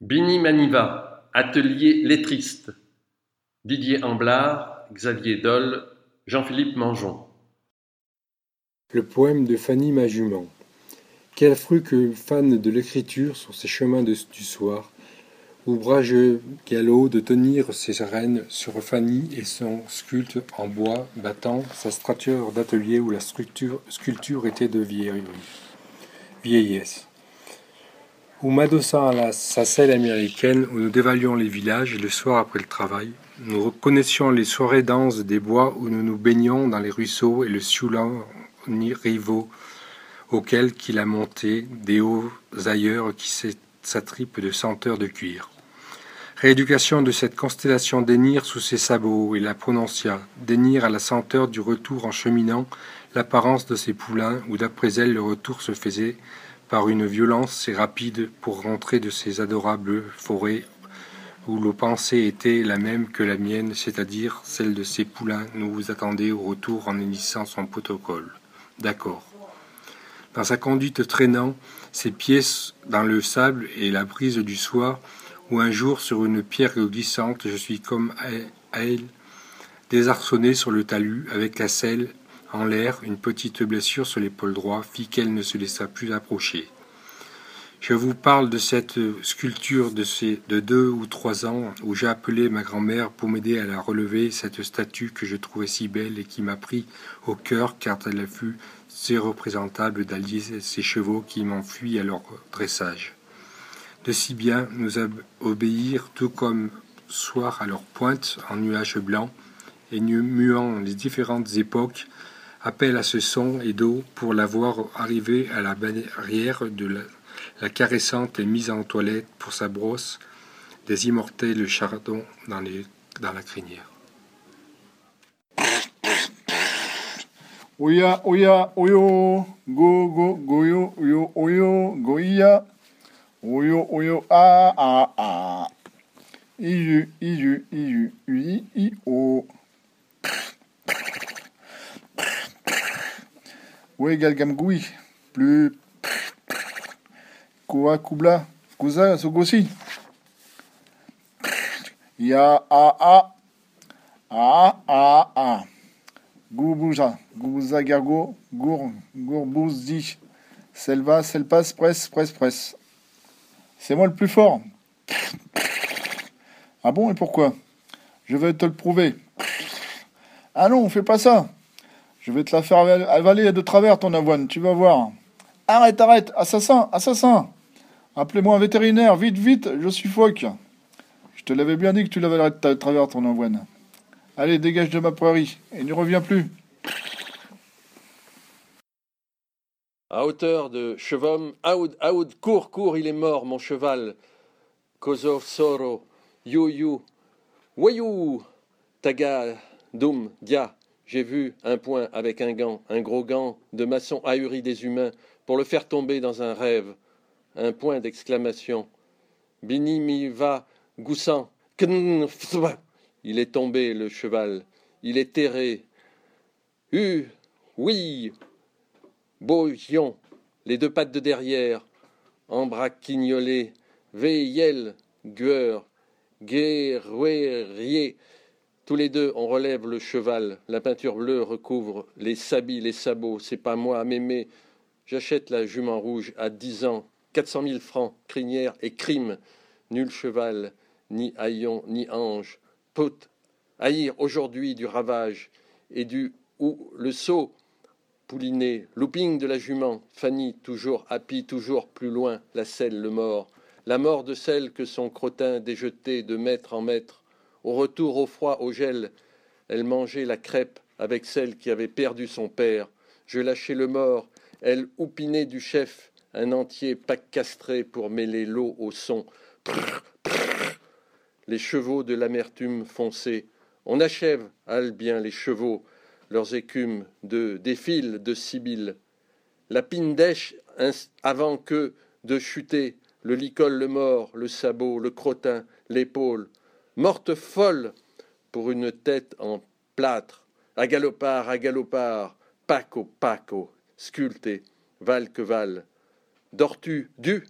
Bini Maniva, atelier lettriste. Didier Amblard, Xavier Dole, Jean-Philippe Mangeon. Le poème de Fanny Majument. Quel fruit que fan de l'écriture sur ces chemins de, du soir, ouvrage galop de tenir ses arènes sur Fanny et son sculpte en bois battant sa strature d'atelier où la structure, sculpture était de vieillesse ou m'adossant à sa selle américaine où nous dévalions les villages le soir après le travail, nous reconnaissions les soirées denses des bois où nous nous baignions dans les ruisseaux et le sioulant rivaux auquel qu'il a monté des hauts ailleurs qui s'attripent de senteurs de cuir. Rééducation de cette constellation d'énir sous ses sabots et la prononcia, d'énir à la senteur du retour en cheminant l'apparence de ses poulains où d'après elle le retour se faisait par une violence si rapide pour rentrer de ces adorables forêts où le pensée était la même que la mienne, c'est-à-dire celle de ces poulains, nous vous attendez au retour en initiant son protocole. D'accord. Dans sa conduite traînant, ses pieds dans le sable et la brise du soir, ou un jour sur une pierre glissante, je suis comme à elle, désarçonné sur le talus, avec la selle en l'air, une petite blessure sur l'épaule droit fit qu'elle ne se laissa plus approcher. Je vous parle de cette sculpture de, ces, de deux ou trois ans où j'ai appelé ma grand-mère pour m'aider à la relever, cette statue que je trouvais si belle et qui m'a pris au cœur car elle fut si représentable d'allier ces chevaux qui m'enfuient à leur dressage. De si bien nous obéir tout comme soir à leur pointe en nuages blancs et muant les différentes époques appelle à ce son et d'eau pour la voir arriver à la barrière de la, caressante et mise en toilette pour sa brosse des immortels chardons dans, dans la crinière. Oya, oya, oyo, go, go, goyo, oyo, goya, oyo, oyo, ah, ah, ah. Iyu, iyu, iyu, ui, i, o. Oui, Galgamgoui. Plus. Koua Koubla. Kouza Sogossi. Ya a a. A a a. Goubouja. Goubouza Gargo. Gour. Gourbouzdi. Selva. Selpas. Presse. Presse. Presse. C'est moi le plus fort. Ah bon, et pourquoi? Je vais te le prouver. Ah non, fais pas ça. Je vais te la faire avaler de travers ton avoine, tu vas voir. Arrête, arrête, assassin, assassin. Appelez-moi un vétérinaire, vite, vite, je suis phoque. Je te l'avais bien dit que tu l'avalerais de travers ton avoine. Allez, dégage de ma prairie et n'y reviens plus. À hauteur de Chevom, Aoud, Aoud, cours, cours, il est mort, mon cheval. Kozov, Soro, You, You, Wayou, Taga, Doum, Dia. J'ai vu un point avec un gant, un gros gant de maçon ahuri des humains, pour le faire tomber dans un rêve. Un point d'exclamation. Bini mi va goussant. Il est tombé, le cheval. Il est terré. Hu, oui. Boyon, les deux pattes de derrière. Embraquignolé. Veillel, gueur. Guerrier. Tous les deux, on relève le cheval. La peinture bleue recouvre les sabis, les sabots. C'est pas moi, mémé. J'achète la jument rouge à dix ans. Quatre cent mille francs, crinière et crime. Nul cheval, ni haillon, ni ange. Peut haïr aujourd'hui du ravage et du ou le saut pouliné, looping de la jument, Fanny toujours happy, toujours plus loin, la selle, le mort, la mort de celle que son crottin déjeté de mètre en mètre, au retour au froid, au gel, elle mangeait la crêpe avec celle qui avait perdu son père. Je lâchais le mort, elle oupinait du chef un entier pack castré pour mêler l'eau au son. Les chevaux de l'amertume foncée. On achève, hale bien les chevaux, leurs écumes de défilent de Sibylle. La pindèche avant que de chuter, le licol, le mort, le sabot, le crottin, l'épaule, morte folle pour une tête en plâtre, à galopard, à galopard, paco, paco, sculpté, val que val. Dors-tu, du